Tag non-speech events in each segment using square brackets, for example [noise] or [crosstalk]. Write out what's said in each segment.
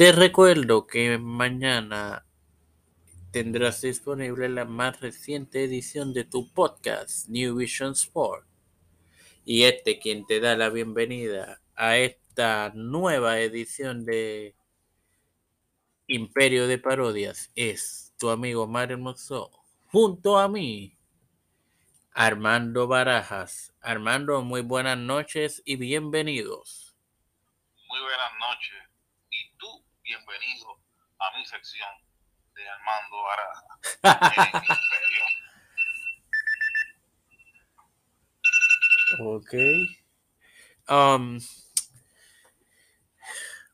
Te recuerdo que mañana tendrás disponible la más reciente edición de tu podcast, New Vision Sport. Y este quien te da la bienvenida a esta nueva edición de Imperio de Parodias es tu amigo Mario Hermoso, junto a mí, Armando Barajas. Armando, muy buenas noches y bienvenidos. Muy buenas noches bienvenido a mi sección de Armando Barajas. [laughs] ok. Um,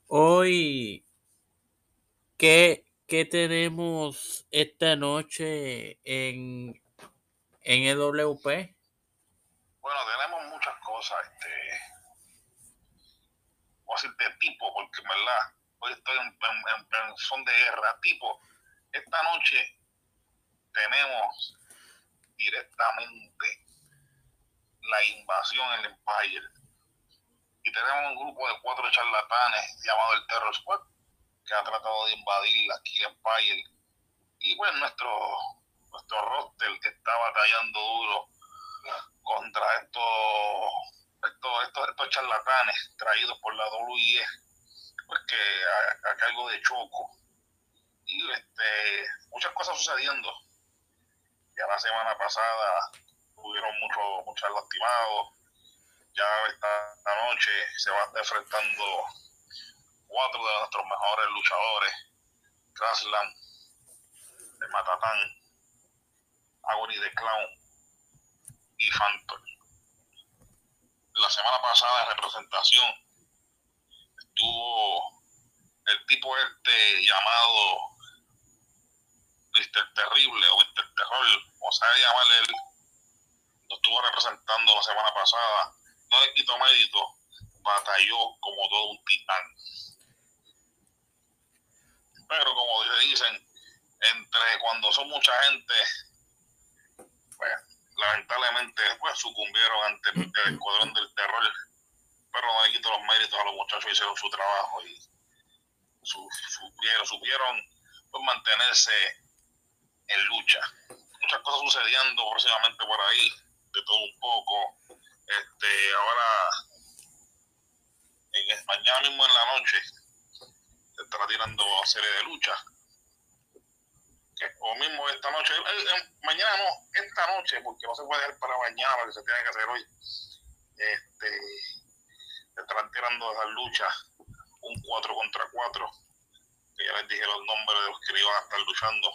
hoy, ¿qué, ¿qué tenemos esta noche en en el WP? Bueno, tenemos muchas cosas, este, voy a decir de tipo, porque en verdad, estoy en, en, son de guerra, tipo, esta noche tenemos directamente la invasión en el Empire. Y tenemos un grupo de cuatro charlatanes llamado el Terror Squad, que ha tratado de invadir aquí el Empire. Y bueno, nuestro nuestro roster que está batallando duro contra estos, estos, estos, charlatanes traídos por la WIE, pues que a, cargo de Choco. Y este, muchas cosas sucediendo. Ya la semana pasada hubieron muchos muchos lastimados. Ya esta, noche se va a estar enfrentando cuatro de nuestros mejores luchadores. Kraslan, el Matatán, Agony de Clown y Phantom. La semana pasada en representación estuvo el tipo este llamado Mr. Terrible o Mr. Terror, o sea, llamarle él, lo estuvo representando la semana pasada. No le quito mérito, batalló como todo un titán. Pero como dicen, entre cuando son mucha gente, pues, lamentablemente pues, sucumbieron ante el, [clears throat] escuadrón del terror, pero no le quito los méritos a los muchachos, hicieron su trabajo y supieron, supieron pues, mantenerse en lucha. Muchas cosas sucediendo próximamente por ahí, de todo un poco. Este, ahora, en, mañana mismo en la noche, se estará tirando serie de luchas o mismo esta noche, eh, eh, mañana no, esta noche, porque no se puede dejar para mañana, lo que se tiene que hacer hoy. Este, estarán tirando esas luchas, un 4 contra 4, que ya les dije los nombres de los que iban a estar luchando.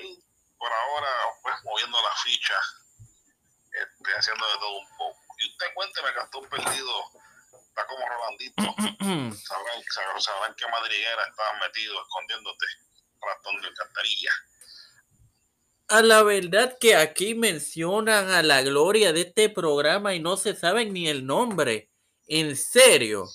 Y por ahora, pues moviendo la ficha, este, haciendo de todo un poco. Y usted cuénteme, un Perdido está como Rolandito. [clears throat] sabrán, sabrán qué madriguera estaban metidos escondiéndote ratón de alcantarilla. A la verdad que aquí mencionan a la gloria de este programa y no se saben ni el nombre. En serio.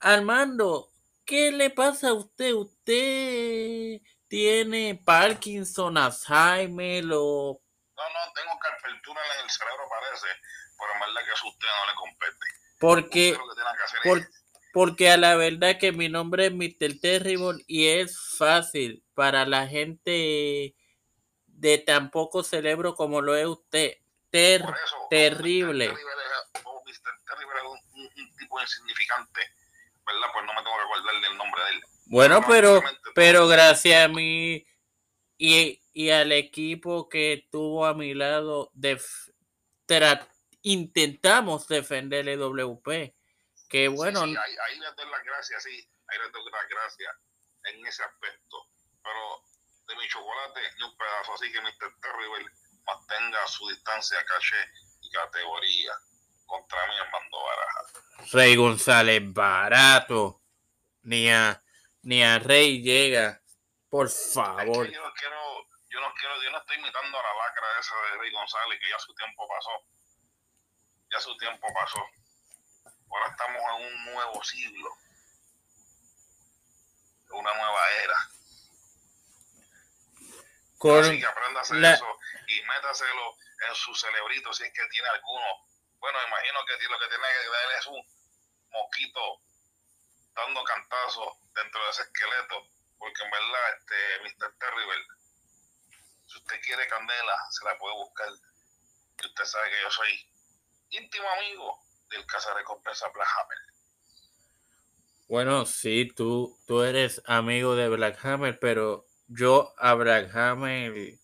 Armando, ¿qué le pasa a usted? ¿Usted tiene Parkinson, Alzheimer o... No, no, tengo carpeltura en el cerebro parece, pero en verdad que a usted no le compete. Porque, por, porque a la verdad que mi nombre es Mr. Terrible y es fácil para la gente de tan poco cerebro como lo es usted. Ter terrible. Mr. Terrible es un, tipo insignificante, ¿verdad? Pues no me tengo que acordar del nombre de él. Bueno, pero, pero gracias a mí y, y al equipo que estuvo a mi lado, de, intentamos defender el WP que bueno. Sí, ahí, ahí les doy las gracias, sí, ahí les doy las gracias en ese aspecto. Pero de mi chocolate ni un pedazo, así que Mr. Terrible mantenga su distancia, caché y categoría contra mi hermano Baraja. Rey González barato. Ni a, ni a Rey llega. Por favor. yo no quiero, yo no quiero, yo no estoy imitando a la lacra esa de Rey González, que ya su tiempo pasó. Ya su tiempo pasó. Ahora estamos en un nuevo siglo, una nueva era. Así que aprenda a hacer eso y métaselo en su cerebrito si es que tiene alguno. Bueno, imagino que lo que tiene que dar es un mosquito dando cantazos dentro de ese esqueleto, porque en verdad, este Mr. Terrible, si usted quiere candela, se la puede buscar. Y usted sabe que yo soy íntimo amigo del Recompensa Black Hammer. Bueno, sí, tú, tú eres amigo de Black Hammer, pero yo a Black Hammer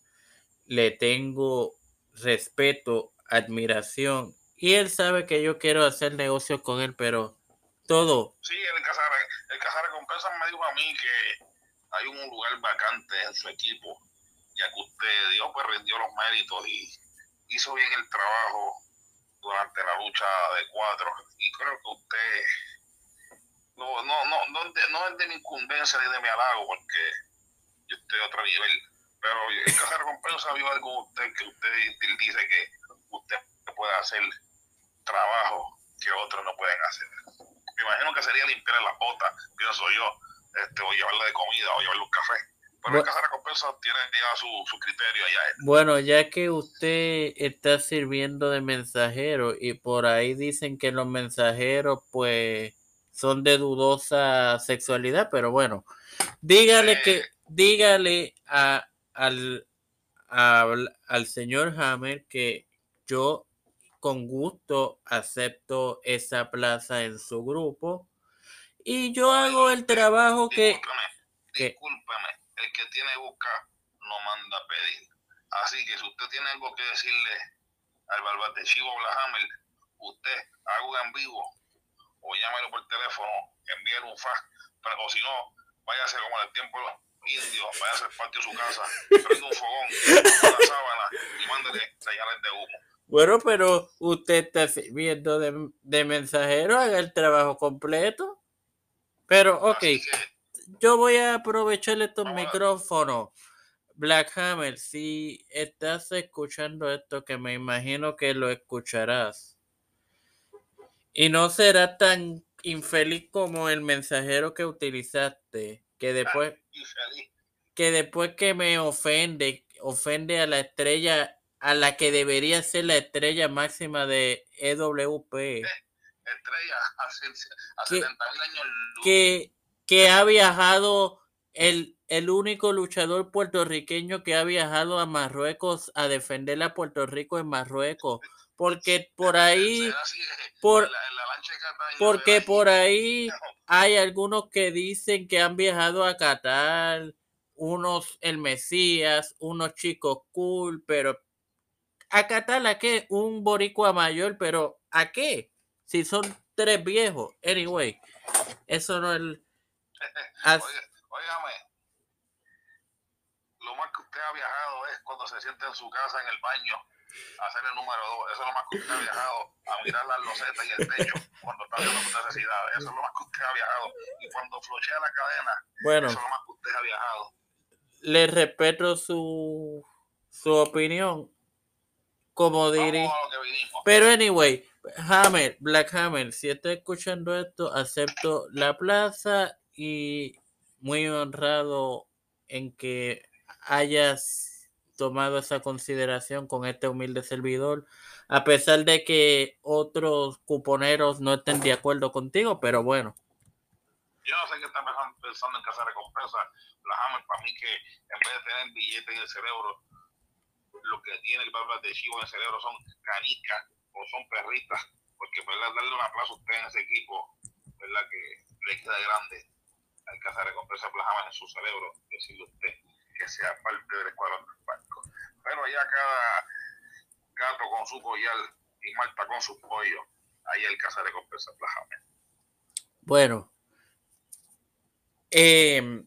le tengo respeto, admiración, y él sabe que yo quiero hacer negocios con él, pero todo. Sí, el Cazar, el Recompensa me dijo a mí que hay un lugar vacante en su equipo, ya que usted Dios pues rindió los méritos y hizo bien el trabajo durante la lucha de cuatro. Y creo que usted no, no, no, no, no es de mi incumbencia ni de mi halago, porque yo estoy a otro nivel. Pero el caso de recompensa vio algo usted que usted dice que usted puede hacer trabajo que otros no pueden hacer. Me imagino que sería limpiar las botas, pienso yo, este, o llevarle de comida o llevarle un café. Pero el caso de recompensa tiene ya su, su criterio allá. Bueno, ya que usted está sirviendo de mensajero y por ahí dicen que los mensajeros pues son de dudosa sexualidad, pero bueno, dígale que, dígale a, al, al señor Hammer que yo con gusto acepto esa plaza en su grupo y yo hago el trabajo que... Discúlpeme, el que tiene busca no manda a pedir. Así que si usted tiene algo que decirle al barbate Chivo Hammer, usted haga un en vivo o llámelo por teléfono, envíele un fax, pero o si no, váyase como en el tiempo indios, váyase al patio de su casa, prende un fogón, una sábana y mándele señales de humo. Bueno, pero usted está sirviendo de, de mensajero, haga el trabajo completo. Pero, ok, yo voy a aprovechar estos micrófonos. Black Hammer, si estás escuchando esto, que me imagino que lo escucharás y no será tan infeliz como el mensajero que utilizaste, que después, que después que me ofende, ofende a la estrella, a la que debería ser la estrella máxima de EWP. Eh, estrella a, que, años Que, que ha viajado el, el único luchador puertorriqueño que ha viajado a Marruecos a defender a Puerto Rico en Marruecos porque por ahí, por, porque por ahí [laughs] hay algunos que dicen que han viajado a Qatar, unos el Mesías, unos chicos cool, pero a Qatar a qué? Un boricua mayor, pero ¿a qué? Si son tres viejos. Anyway, eso no es... lo más que usted ha viajado es cuando se siente en su casa en el baño hacer el número dos. Eso es lo más que usted ha viajado, a mirar las losetas y el techo cuando está viendo sus necesidades. Eso es lo más que usted ha viajado. Y cuando flochea la cadena, bueno, eso es lo más que usted ha viajado. Le respeto su, su opinión, como diré. Pero anyway, Hammer, Black Hammer, si está escuchando esto, acepto la plaza y muy honrado en que hayas tomado esa consideración con este humilde servidor, a pesar de que otros cuponeros no estén de acuerdo contigo, pero bueno. Yo no sé qué está pensando en casa recompensa. La Hammer, para mí que en vez de tener billetes en el cerebro, lo que tiene el barba de chivo en el cerebro son canicas o son perritas, porque ¿verdad? darle un aplauso a usted en ese equipo, ¿verdad? que le queda grande al casa recompensa Hammer en su cerebro, decirle usted que sea parte del escuadrón del barco. Pero allá cada gato con su collar y Marta con su pollo, ahí el casa de compensa Bueno, eh,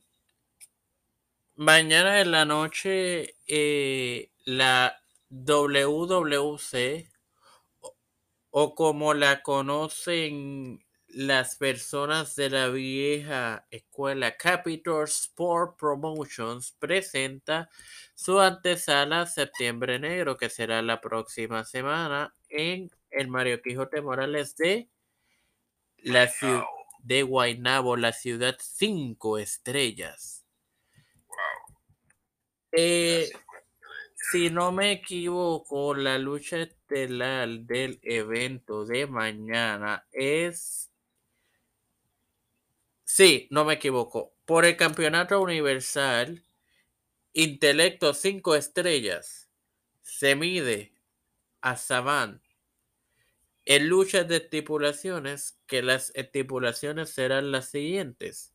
mañana en la noche eh, la WWC o como la conocen las personas de la vieja escuela Capital Sport Promotions presenta su antesala Septiembre Negro, que será la próxima semana en el Mario Quijote Morales de la ciudad de Guaynabo, la ciudad cinco estrellas. Eh, si no me equivoco, la lucha estelar del evento de mañana es Sí, no me equivoco. Por el campeonato universal, intelecto 5 estrellas, se mide a Saban en luchas de estipulaciones, que las estipulaciones serán las siguientes.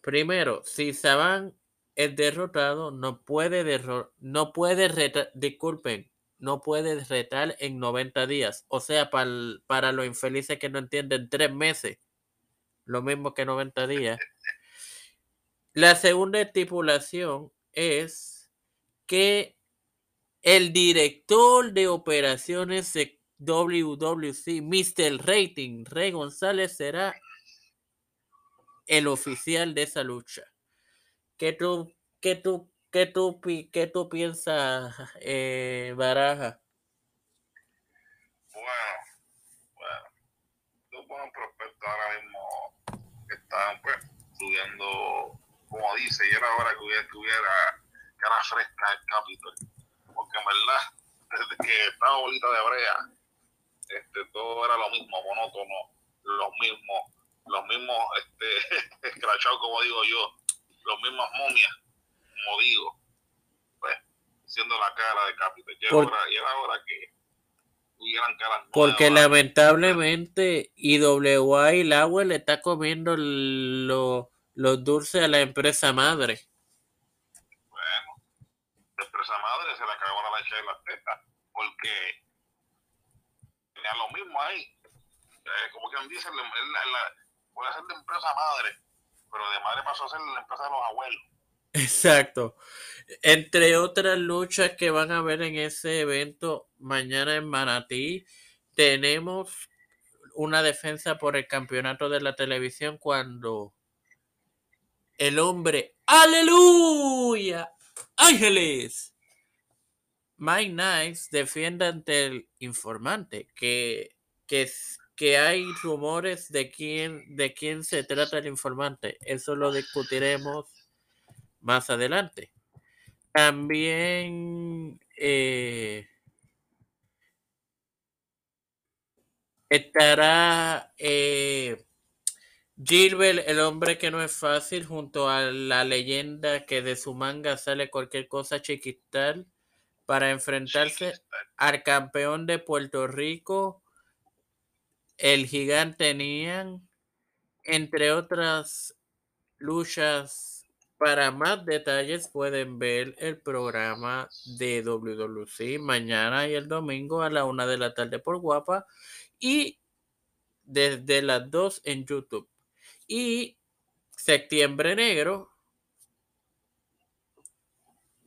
Primero, si Saban es derrotado, no puede, derro no puede retar, disculpen, no puede retar en 90 días. O sea, para, para los infelices que no entienden, tres meses. Lo mismo que 90 días. La segunda estipulación es que el director de operaciones de WWC, Mr. Rating, Rey González, será el oficial de esa lucha. ¿Qué tú, qué tú, qué tú, qué tú piensas, eh, Baraja? Bueno, bueno, dos buenos prospectos ahora mismo están pues subiendo, como dice, y era hora que hubiera, que hubiera cara fresca el Capitol, porque en verdad, [laughs] desde que estaba bolita de brea, este, todo era lo mismo, monótono, los mismos, los mismos, este, [laughs] escrachados, como digo yo, los mismas momias, como digo, pues, siendo la cara de Capitol. Y, era hora- y era hora que Porque lamentablemente IWA y Lauer le está comiendo lo- los dulces a la empresa madre. Bueno, la empresa madre se le acabó la leche de las tetas, porque tenía lo mismo ahí. Eh, como quien dice, la- la- la- puede ser de empresa madre, pero de madre pasó a ser la empresa de los abuelos. Exacto. Entre otras luchas que van a ver en ese evento mañana en Manatí, tenemos una defensa por el campeonato de la televisión cuando el hombre, aleluya, ángeles, Mike Nice defiende ante el informante que, que, que hay rumores de quién, de quién se trata el informante. Eso lo discutiremos más adelante. También eh, estará eh, Gilbert, el hombre que no es fácil, junto a la leyenda que de su manga sale cualquier cosa chiquital, para enfrentarse al campeón de Puerto Rico, el gigante Nian, entre otras luchas. Para más detalles pueden ver el programa de WWC mañana y el domingo a la una de la tarde por Guapa y desde las 2 en YouTube. Y Septiembre Negro,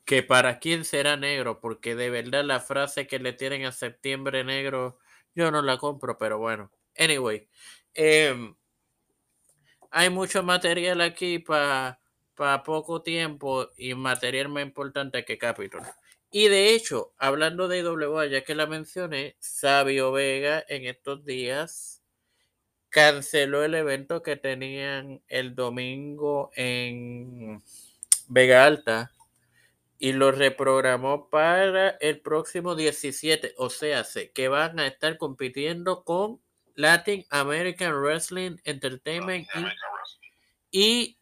que para quién será negro, porque de verdad la frase que le tienen a Septiembre Negro, yo no la compro, pero bueno. Anyway, em, hay mucho material aquí para poco tiempo y material más importante que Capitol. Y de hecho, hablando de IWA, ya que la mencioné, Sabio Vega en estos días canceló el evento que tenían el domingo en Vega Alta y lo reprogramó para el próximo 17, o sea, sé que van a estar compitiendo con Latin American Wrestling Entertainment Inc. American Wrestling. y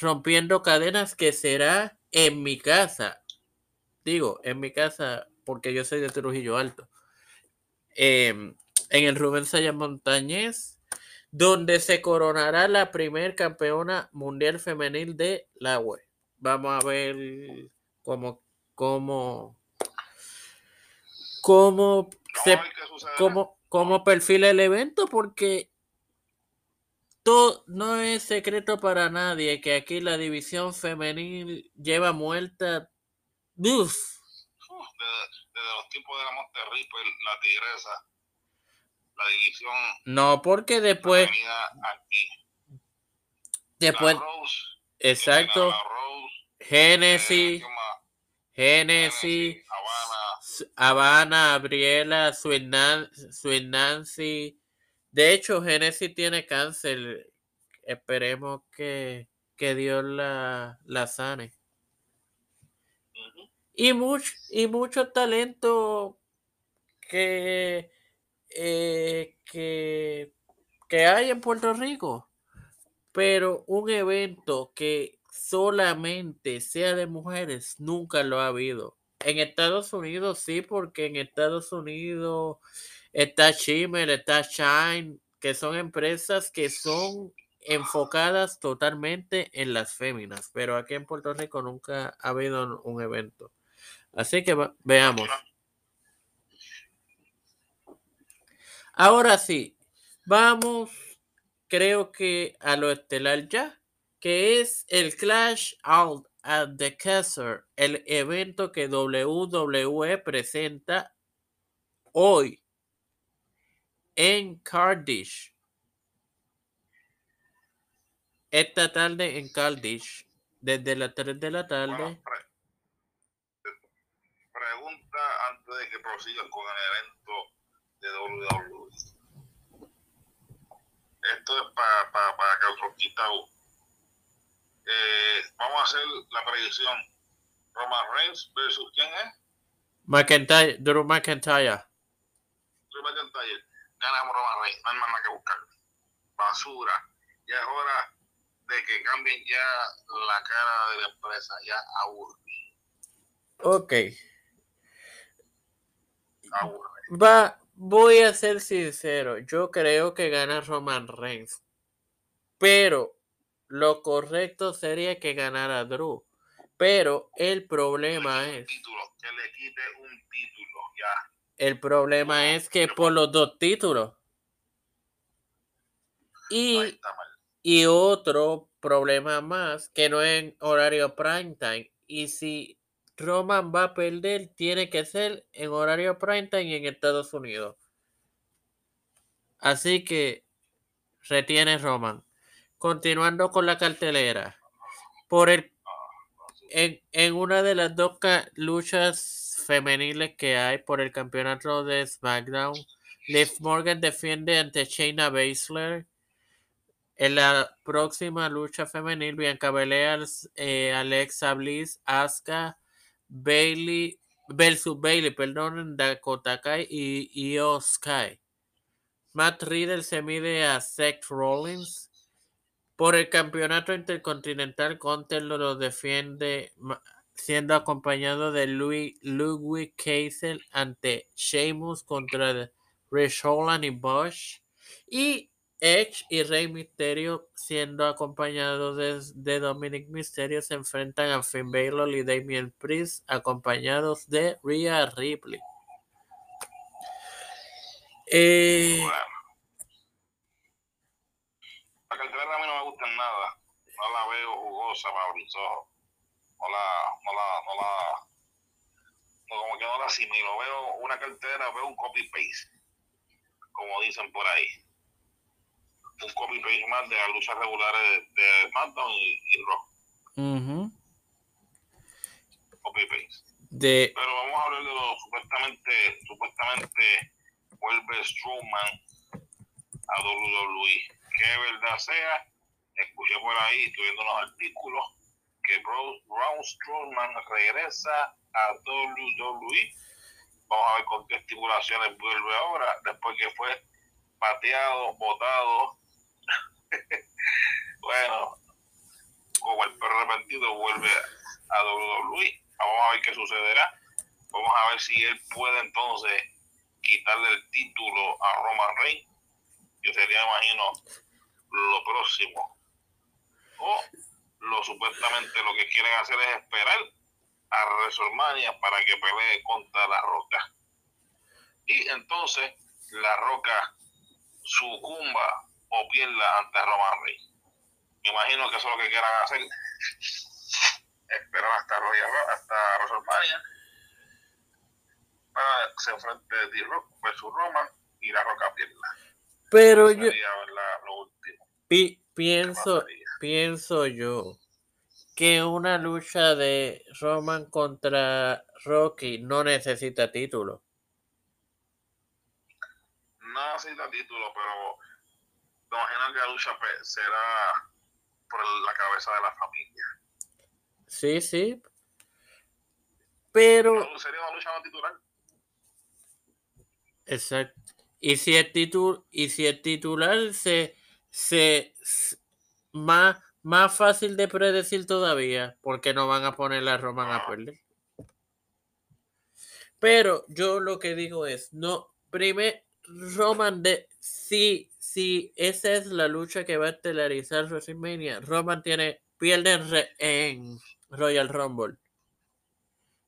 rompiendo cadenas que será en mi casa. Digo, en mi casa porque yo soy de Trujillo Alto. Em, en el Rubén Saya Montañez, donde se coronará la primer campeona mundial femenil de la web. Vamos a ver cómo, cómo, cómo se cómo, cómo perfila el evento porque todo, no es secreto para nadie que aquí la división femenil lleva muerta uf, Uf, desde, desde los tiempos de la Monte Ripper, la Tigresa, la división no porque después aquí. después la Rose, exacto la Rose, eh, Genesis ¿qué más? Genesis Habana, Habana Abriela Sweet Nancy de hecho Genesis tiene cáncer. Esperemos que, que Dios la, la sane. Y mucho y mucho talento que eh, que que hay en Puerto Rico. Pero un evento que solamente sea de mujeres nunca lo ha habido. En Estados Unidos sí, porque en Estados Unidos está Shimmer, está Shine, que son empresas que son enfocadas totalmente en las féminas, pero aquí en Puerto Rico nunca ha habido un evento. Así que veamos. Ahora sí, vamos, creo que a lo estelar ya, que es el Clash Out at the Castle, el evento que WWE presenta hoy en Cardiff. Esta tarde en Cardiff, desde las 3 de la tarde. pregunta antes de que prosigas con el evento de WWE. Esto es para pa, pa, que eh, vamos a hacer la predicción. Roman Reigns versus quién es? McIntyre, Drew McIntyre. Drew McIntyre. Ganamos Roman Reigns, no hay más nada que buscar. Basura. Ya es hora de que cambien ya la cara de la empresa. Ya aburre. Ok. Va, voy a ser sincero. Yo creo que gana Roman Reigns. Pero lo correcto sería que ganara Drew. Pero el problema es. que le quite un título, ya. El problema es que por los dos títulos. Y, y otro problema más, que no es en horario prime time. Y si Roman va a perder, tiene que ser en horario prime time en Estados Unidos. Así que retiene Roman. Continuando con la cartelera. Por el, en, en una de las dos luchas femeniles que hay por el campeonato de SmackDown, Liv Morgan defiende ante Shayna Baszler. En la próxima lucha femenil, Bianca Belair, eh, Alexa Bliss, Asuka, Bailey, versus Bailey, perdón, Dakota Kai y Io Sky. Matt Riddle se mide a Seth Rollins. Por el campeonato intercontinental, Conte lo defiende siendo acompañado de Louis, Ludwig Kaiser ante Sheamus contra Rich Holland y Bosch. Y Edge y Rey Mysterio, siendo acompañados de, Dominic Mysterio, se enfrentan a Finn Balor y Damien Priest, acompañados de Rhea Ripley. Eh, a mí no me nada. No la veo jugosa para mis ojos. No la, no la, no la, no, como que no la asimilo. Veo una cartera, veo un copy-paste, como dicen por ahí. Un copy-paste más de las luchas regulares de, SmackDown y, y Raw. Copy-paste. De... Pero vamos a hablar de lo supuestamente, supuestamente vuelve Strowman a WWE que verdad sea, escuché por ahí, estoy viendo los artículos, que Braun Strowman regresa a WWE. Vamos a ver con qué estipulaciones vuelve ahora, después que fue pateado, botado. [laughs] bueno, como el perro vuelve a WWE. Vamos a ver qué sucederá. Vamos a ver si él puede entonces quitarle el título a Roman Reigns. Yo sería, imagino, lo próximo. O lo supuestamente lo que quieren hacer es esperar a WrestleMania para que pelee contra la Roca. Y entonces la Roca sucumba o pierda ante Roman Reigns. Me imagino que eso es lo que quieran hacer. Esperar hasta Royal hasta WrestleMania para que se enfrente D-Rock versus Roman y la Roca pierda. Pero yo pienso, pienso yo que una lucha de Roman contra Rocky no necesita título. No necesita título, pero me imagino que la lucha será por la cabeza de la familia. Sí, sí. Pero. sería una lucha no titular. Exacto. Y si el, título, y si el titular se, se más, más fácil de predecir todavía, porque no van a poner a Roman a perder. Pero yo lo que digo es, no, primer, Roman de, si, si esa es la lucha que va a estelarizar WrestleMania, Roman tiene, pierde re- en Royal Rumble.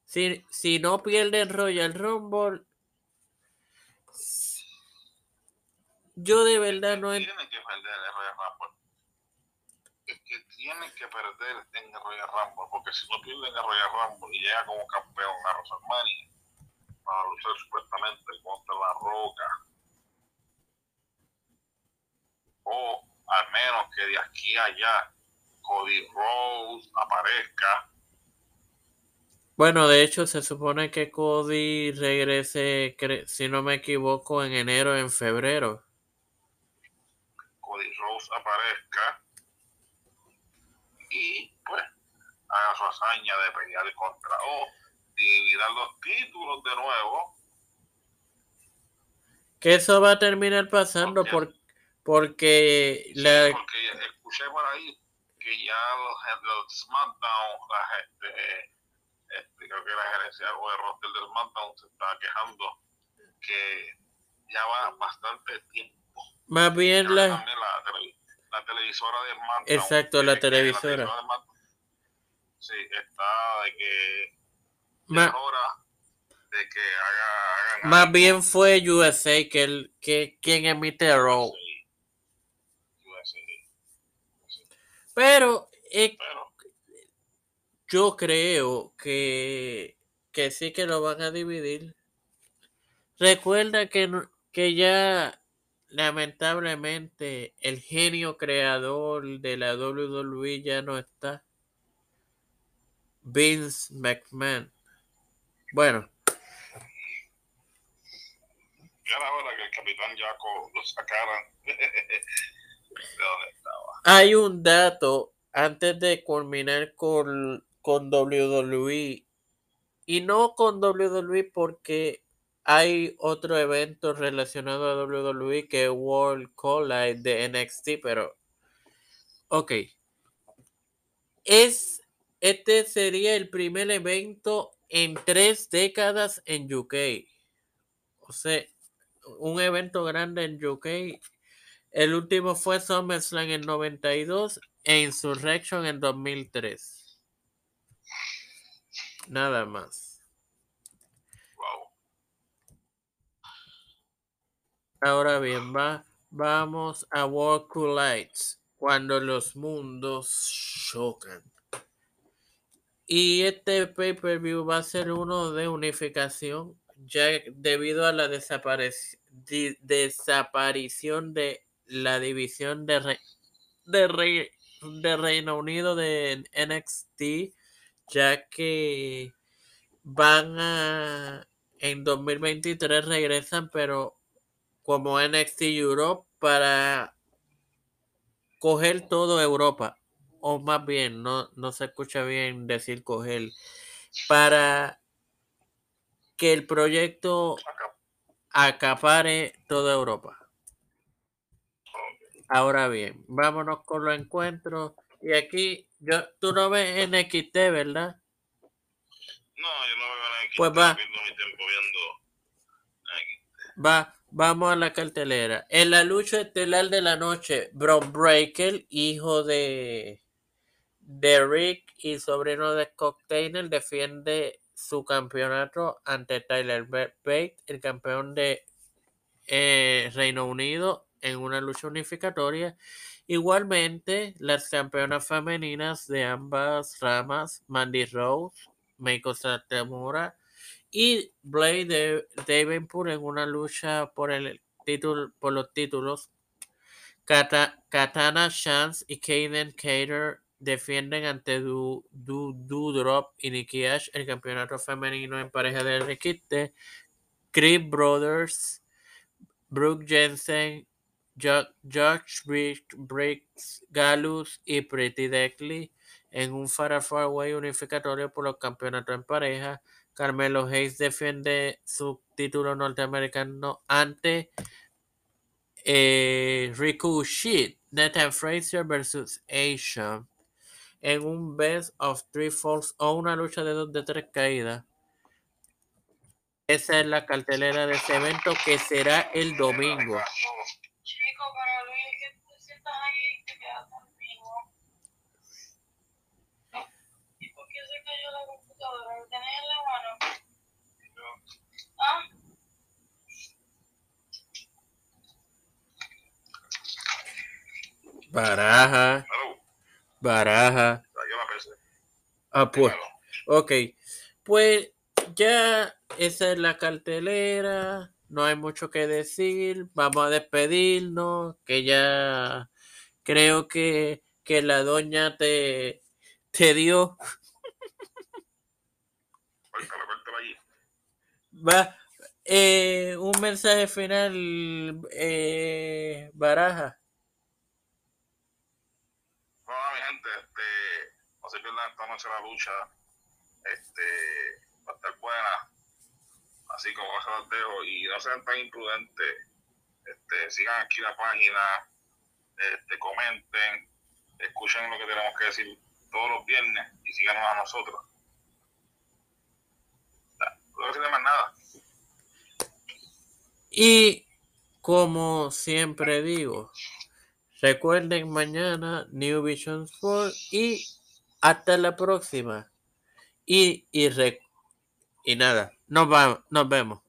Si, si no pierde en Royal Rumble, yo de verdad no Tiene en- que perder en el Royal Rumble. Es que tiene que perder en el Royal Rumble, porque si no pierde en el Royal Rumble y llega como campeón a WrestleMania para luchar supuestamente contra la Roca, o al menos que de aquí a allá Cody Rhodes aparezca, Bueno, de hecho se supone que Cody regrese, si no me equivoco, en enero, en febrero. Cody Rhodes aparezca y pues haga su hazaña de pelear contra o dividir los títulos de nuevo Que eso va a terminar pasando Ok. por, porque Sí, la, porque escuché por ahí que ya los, los SmackDown, la gente, este, creo que la gerencia o el roster del SmackDown se está quejando que ya va bastante tiempo. más bien la, la, la televisora de SmackDown. Exacto, la televisora. SmackDown, sí, está de que ya ma- es hora de que haga, hagan más algo. bien fue USA que, el, que quien emite Raw. Sí. USA. Pero eh, Pero yo creo que, que sí que lo van a dividir. Recuerda que, que ya lamentablemente el genio creador de la WWE ya no está. Vince McMahon. Bueno, ya era hora que el capitán Jaco lo sacaran [laughs] de donde estaba. hay un dato antes de culminar con, con WWE. Y no con WWE porque hay otro evento relacionado a WWE que es World Collide de NXT, pero ok. Es, este sería el primer evento en tres décadas en UK. O sea, un evento grande en UK. El último fue SummerSlam en 92 e Insurrection en 2003. Nada más. Ahora bien, va, vamos a World Collides, cuando los mundos chocan. Y este pay-per-view va a ser uno de unificación, ya debido a la desaparición de la división de, Re- de, Re- de Reino Unido de NXT, ya que van a en 2023 regresan, pero como NXT Europe para coger todo Europa. O más bien, no, no se escucha bien decir coger. Para que el proyecto acapare toda Europa. Ahora bien, vámonos con los encuentros. Y aquí, yo, tú no ves NXT, ¿verdad? No, yo no veo aquí. Pues va. Va, vamos a la cartelera. En la lucha estelar de la noche, Bron Breaker, hijo de, de Rick y sobrino de Taylor, defiende su campeonato ante Tyler Ba- Bate, el campeón de eh, Reino Unido, en una lucha unificatoria. Igualmente, las campeonas femeninas de ambas ramas, Mandy Rose, Meiko Satomura y Blade de Davenport en una lucha por el título, por los títulos. Kata- Katana Chance y Kaden Cater defienden ante Du, Du, Doudrop y Nikki Ash el campeonato femenino en pareja de requiste. Creed Brothers, Brooke Jensen, Jo- Josh Briggs, Gallus y Pretty Deadly en un Fatal Four Way unificatorio por los campeonatos en pareja. Carmelo Hayes defiende su título norteamericano ante eh, Ricochet, Nathan Fraser versus Asian en un best of three falls o una lucha de dos de tres caídas. Esa es la cartelera de ese evento que será el domingo. Baraja, baraja. la pensé. Ah, pues. Ok, pues ya esa es la cartelera, no hay mucho que decir, vamos a despedirnos, que ya creo que, que la doña te, te dio, allí. Va, eh, un mensaje final, eh, Baraja. Bueno, mi gente, este, no se pierdan esta noche la lucha. Este, va a estar buena. Así como se los dejo. Y no sean tan imprudentes. Este, sigan aquí la página. Este, comenten. Escuchen lo que tenemos que decir todos los viernes. Y síganos a nosotros. Y como siempre digo, recuerden mañana New Vision Sport y hasta la próxima. Y, y, y nada, nos, va, nos vemos.